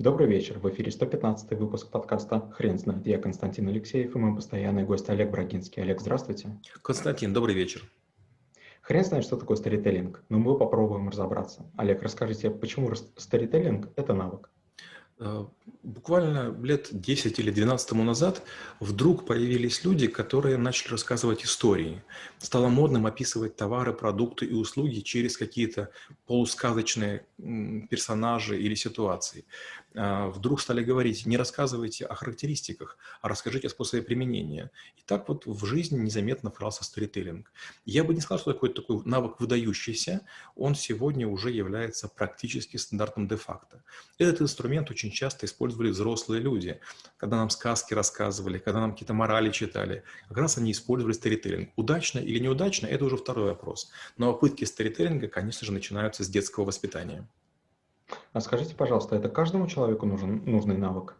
Добрый вечер. В эфире 115 выпуск подкаста «Хрен знает». Я Константин Алексеев и мой постоянный гость Олег Брагинский. Олег, здравствуйте. Константин, добрый вечер. Хрен знает, что такое старителлинг, но мы попробуем разобраться. Олег, расскажите, почему старителлинг – это навык? Э, буквально лет 10 или 12 тому назад вдруг появились люди, которые начали рассказывать истории. Стало модным описывать товары, продукты и услуги через какие-то полусказочные персонажи или ситуации. А, вдруг стали говорить, не рассказывайте о характеристиках, а расскажите о способе применения. И так вот в жизни незаметно вкрался сторителлинг. Я бы не сказал, что такой, такой навык выдающийся, он сегодня уже является практически стандартом де-факто. Этот инструмент очень часто использовали взрослые люди, когда нам сказки рассказывали, когда нам какие-то морали читали. Как раз они использовали сторителлинг. Удачно или неудачно, это уже второй вопрос. Но попытки сторителлинга, конечно же, начинаются с детского воспитания. А скажите, пожалуйста, это каждому человеку нужен нужный навык?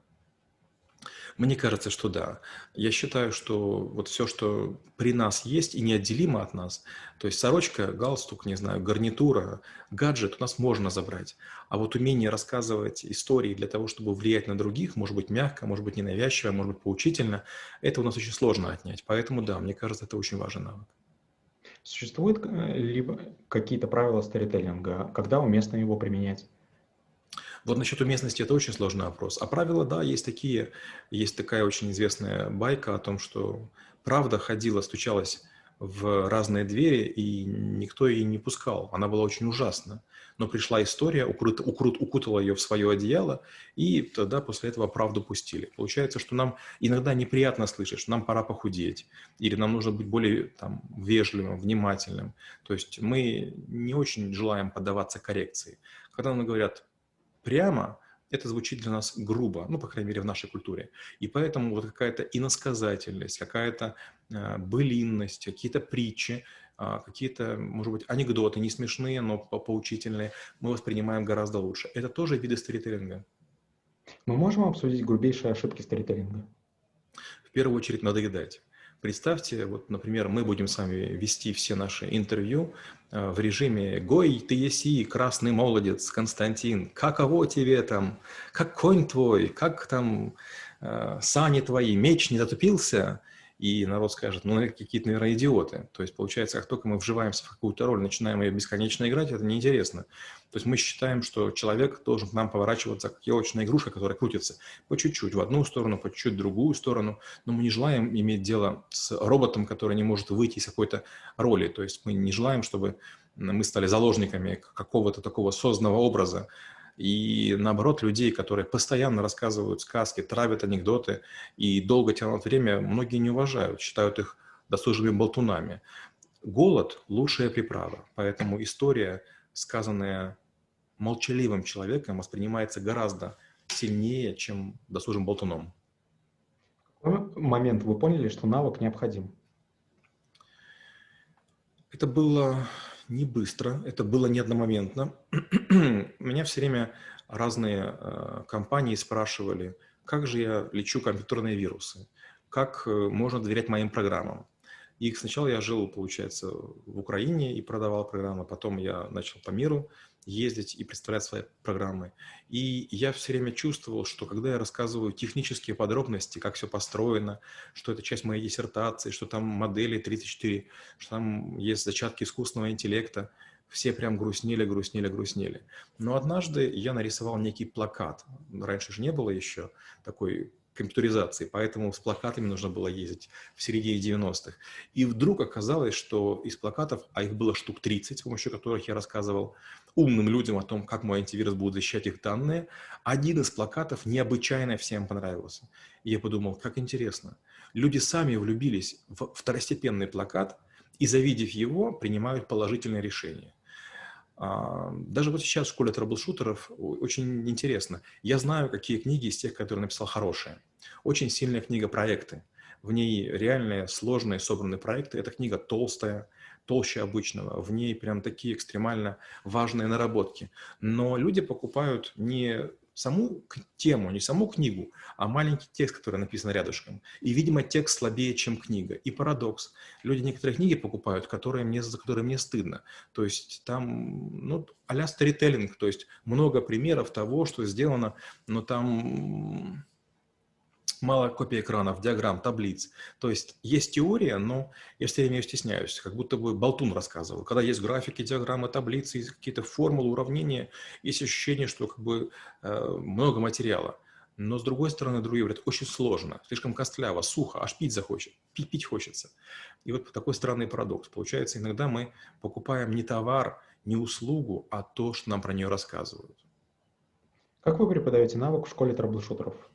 Мне кажется, что да. Я считаю, что вот все, что при нас есть и неотделимо от нас, то есть сорочка, галстук, не знаю, гарнитура, гаджет у нас можно забрать. А вот умение рассказывать истории для того, чтобы влиять на других, может быть мягко, может быть ненавязчиво, может быть поучительно, это у нас очень сложно отнять. Поэтому да, мне кажется, это очень важный навык. Существуют э, либо какие-то правила сторителлинга, когда уместно его применять? Вот насчет уместности это очень сложный вопрос. А правила, да, есть такие. Есть такая очень известная байка о том, что правда ходила, стучалась в разные двери, и никто ее не пускал. Она была очень ужасна. Но пришла история, укрыт, укрут, укутала ее в свое одеяло, и тогда после этого правду пустили. Получается, что нам иногда неприятно слышать, что нам пора похудеть, или нам нужно быть более там, вежливым, внимательным. То есть мы не очень желаем поддаваться коррекции. Когда нам говорят, прямо, это звучит для нас грубо, ну, по крайней мере, в нашей культуре. И поэтому вот какая-то иносказательность, какая-то э, былинность, какие-то притчи, э, какие-то, может быть, анекдоты, не смешные, но поучительные, мы воспринимаем гораздо лучше. Это тоже виды сторителлинга. Мы можем обсудить грубейшие ошибки сторителлинга? В первую очередь надоедать. Представьте, вот, например, мы будем с вами вести все наши интервью э, в режиме «Гой, ты еси, красный молодец, Константин, каково тебе там, как конь твой, как там э, сани твои, меч не затупился?» И народ скажет, ну, какие-то, наверное, идиоты. То есть, получается, как только мы вживаемся в какую-то роль, начинаем ее бесконечно играть, это неинтересно. То есть мы считаем, что человек должен к нам поворачиваться, как елочная игрушка, которая крутится по чуть-чуть в одну сторону, по чуть-чуть в другую сторону, но мы не желаем иметь дело с роботом, который не может выйти из какой-то роли. То есть мы не желаем, чтобы мы стали заложниками какого-то такого созданного образа, и наоборот, людей, которые постоянно рассказывают сказки, травят анекдоты и долго тянут время, многие не уважают, считают их досужими болтунами. Голод – лучшая приправа, поэтому история, сказанная молчаливым человеком, воспринимается гораздо сильнее, чем досужим болтуном. Какой момент вы поняли, что навык необходим? Это было не быстро, это было не одномоментно. Меня все время разные э, компании спрашивали, как же я лечу компьютерные вирусы, как э, можно доверять моим программам. И сначала я жил, получается, в Украине и продавал программы, потом я начал по миру ездить и представлять свои программы. И я все время чувствовал, что когда я рассказываю технические подробности, как все построено, что это часть моей диссертации, что там модели 34, что там есть зачатки искусственного интеллекта, все прям грустнели, грустнели, грустнели. Но однажды я нарисовал некий плакат. Раньше же не было еще такой компьютеризации, поэтому с плакатами нужно было ездить в середине 90-х. И вдруг оказалось, что из плакатов, а их было штук 30, с помощью которых я рассказывал умным людям о том, как мой антивирус будет защищать их данные, один из плакатов необычайно всем понравился. Я подумал, как интересно. Люди сами влюбились в второстепенный плакат и, завидев его, принимают положительное решение. А, даже вот сейчас в школе трэблшутеров очень интересно. Я знаю, какие книги из тех, которые написал хорошие. Очень сильная книга «Проекты». В ней реальные, сложные, собранные проекты. Эта книга толстая, толще обычного. В ней прям такие экстремально важные наработки. Но люди покупают не саму тему, не саму книгу, а маленький текст, который написан рядышком. И, видимо, текст слабее, чем книга. И парадокс. Люди некоторые книги покупают, которые мне, за которые мне стыдно. То есть там, ну, а-ля сторителлинг, то есть много примеров того, что сделано, но там мало копий экранов, диаграмм, таблиц. То есть есть теория, но я все время ее стесняюсь, как будто бы болтун рассказывал. Когда есть графики, диаграммы, таблицы, какие-то формулы, уравнения, есть ощущение, что как бы э, много материала. Но с другой стороны, другие говорят, очень сложно, слишком костляво, сухо, аж пить захочет, пить, пить хочется. И вот такой странный парадокс. Получается, иногда мы покупаем не товар, не услугу, а то, что нам про нее рассказывают. Как вы преподаете навык в школе трэблшутеров?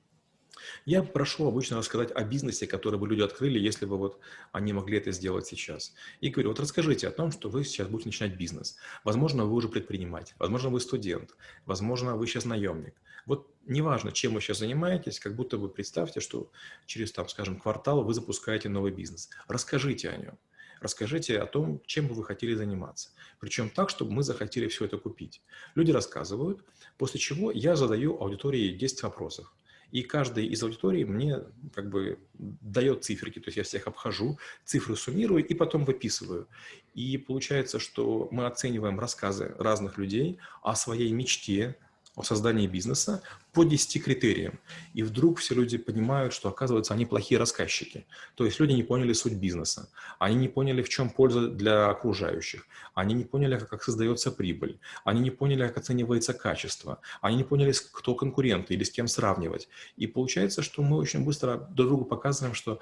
Я прошу обычно рассказать о бизнесе, который бы люди открыли, если бы вот они могли это сделать сейчас. И говорю, вот расскажите о том, что вы сейчас будете начинать бизнес. Возможно, вы уже предприниматель, возможно, вы студент, возможно, вы сейчас наемник. Вот неважно, чем вы сейчас занимаетесь, как будто вы представьте, что через, там, скажем, квартал вы запускаете новый бизнес. Расскажите о нем. Расскажите о том, чем бы вы хотели заниматься. Причем так, чтобы мы захотели все это купить. Люди рассказывают, после чего я задаю аудитории 10 вопросов. И каждый из аудитории мне как бы дает циферки, то есть я всех обхожу, цифры суммирую и потом выписываю. И получается, что мы оцениваем рассказы разных людей о своей мечте, о создании бизнеса по 10 критериям. И вдруг все люди понимают, что, оказывается, они плохие рассказчики. То есть люди не поняли суть бизнеса, они не поняли, в чем польза для окружающих, они не поняли, как создается прибыль, они не поняли, как оценивается качество, они не поняли, кто конкуренты или с кем сравнивать. И получается, что мы очень быстро друг другу показываем, что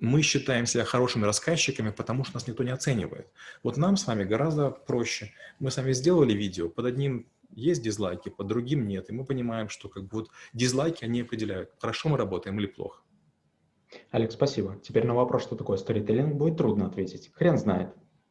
мы считаем себя хорошими рассказчиками, потому что нас никто не оценивает. Вот нам с вами гораздо проще. Мы с вами сделали видео, под одним есть дизлайки, под другим нет. И мы понимаем, что как бы вот дизлайки, они определяют, хорошо мы работаем или плохо. Алекс, спасибо. Теперь на вопрос, что такое сторителлинг, будет трудно ответить. Хрен знает.